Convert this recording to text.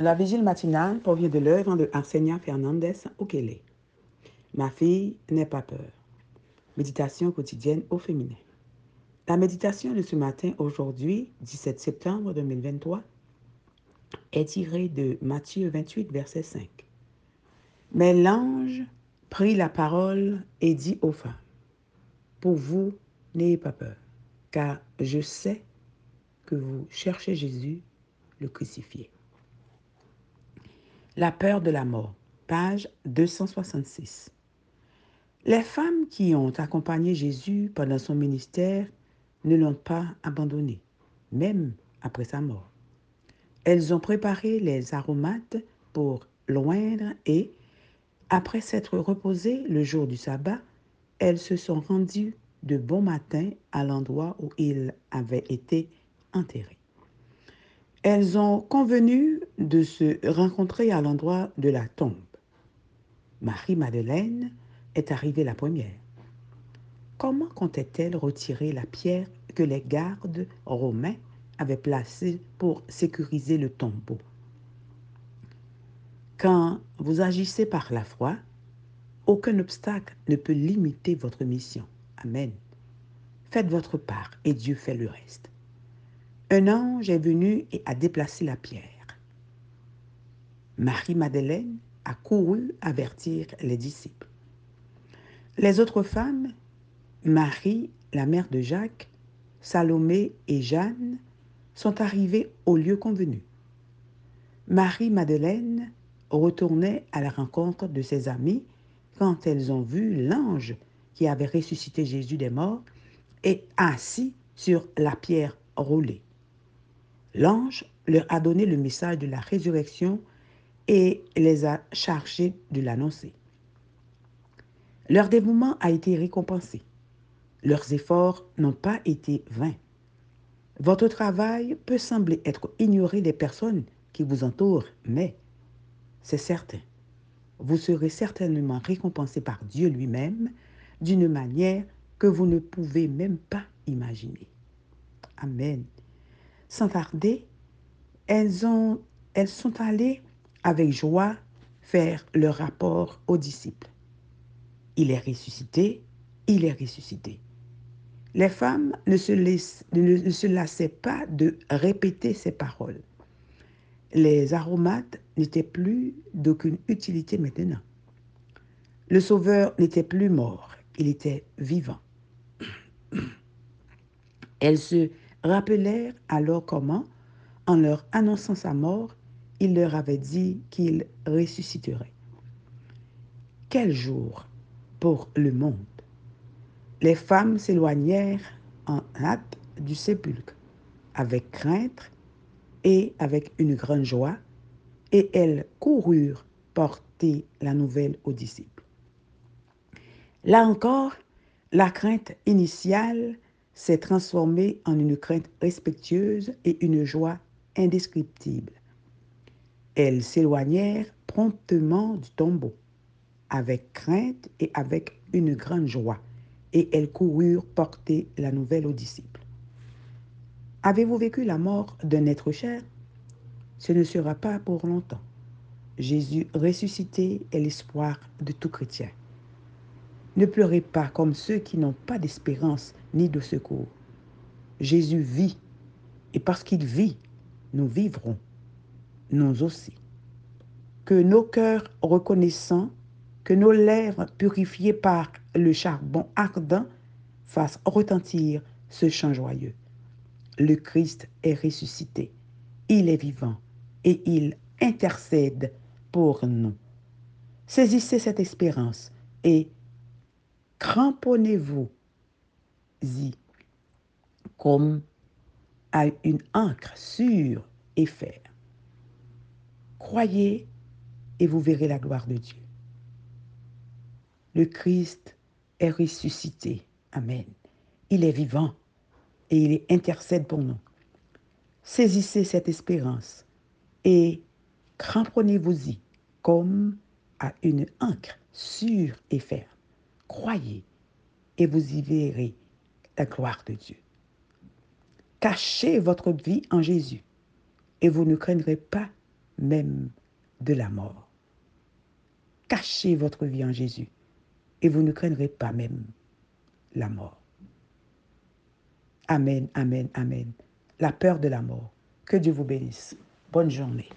La vigile matinale provient de l'œuvre de Arsenia Fernandez Okele. Ma fille n'est pas peur. Méditation quotidienne au féminin. La méditation de ce matin, aujourd'hui, 17 septembre 2023, est tirée de Matthieu 28, verset 5. Mais l'ange prit la parole et dit aux femmes, Pour vous, n'ayez pas peur, car je sais que vous cherchez Jésus, le crucifié. La peur de la mort, page 266. Les femmes qui ont accompagné Jésus pendant son ministère ne l'ont pas abandonné, même après sa mort. Elles ont préparé les aromates pour loindre et, après s'être reposées le jour du sabbat, elles se sont rendues de bon matin à l'endroit où il avait été enterré. Elles ont convenu de se rencontrer à l'endroit de la tombe. Marie-Madeleine est arrivée la première. Comment comptait-elle retirer la pierre que les gardes romains avaient placée pour sécuriser le tombeau? Quand vous agissez par la foi, aucun obstacle ne peut limiter votre mission. Amen. Faites votre part et Dieu fait le reste. Un ange est venu et a déplacé la pierre. Marie-Madeleine a couru avertir les disciples. Les autres femmes, Marie, la mère de Jacques, Salomé et Jeanne, sont arrivées au lieu convenu. Marie-Madeleine retournait à la rencontre de ses amies quand elles ont vu l'ange qui avait ressuscité Jésus des morts et assis sur la pierre roulée. L'ange leur a donné le message de la résurrection et les a chargés de l'annoncer. Leur dévouement a été récompensé. Leurs efforts n'ont pas été vains. Votre travail peut sembler être ignoré des personnes qui vous entourent, mais c'est certain, vous serez certainement récompensé par Dieu lui-même d'une manière que vous ne pouvez même pas imaginer. Amen. Sans tarder, elles, ont, elles sont allées avec joie faire leur rapport aux disciples. Il est ressuscité, il est ressuscité. Les femmes ne se, ne se lassaient pas de répéter ces paroles. Les aromates n'étaient plus d'aucune utilité maintenant. Le Sauveur n'était plus mort, il était vivant. Elles se rappelèrent alors comment, en leur annonçant sa mort, il leur avait dit qu'il ressusciterait. Quel jour pour le monde? Les femmes s'éloignèrent en hâte du sépulcre, avec crainte et avec une grande joie, et elles coururent porter la nouvelle aux disciples. Là encore, la crainte initiale s'est transformée en une crainte respectueuse et une joie indescriptible. Elles s'éloignèrent promptement du tombeau, avec crainte et avec une grande joie, et elles coururent porter la nouvelle aux disciples. Avez-vous vécu la mort d'un être cher? Ce ne sera pas pour longtemps. Jésus ressuscité est l'espoir de tout chrétien. Ne pleurez pas comme ceux qui n'ont pas d'espérance ni de secours. Jésus vit, et parce qu'il vit, nous vivrons, nous aussi. Que nos cœurs reconnaissants, que nos lèvres purifiées par le charbon ardent fassent retentir ce chant joyeux. Le Christ est ressuscité, il est vivant et il intercède pour nous. Saisissez cette espérance et cramponnez-vous-y comme à une encre sûre et ferme. Croyez et vous verrez la gloire de Dieu. Le Christ est ressuscité. Amen. Il est vivant et il intercède pour nous. Saisissez cette espérance et cramponnez-vous-y comme à une encre sûre et ferme. Croyez et vous y verrez gloire de Dieu. Cachez votre vie en Jésus et vous ne craindrez pas même de la mort. Cachez votre vie en Jésus et vous ne craindrez pas même la mort. Amen, amen, amen. La peur de la mort. Que Dieu vous bénisse. Bonne journée.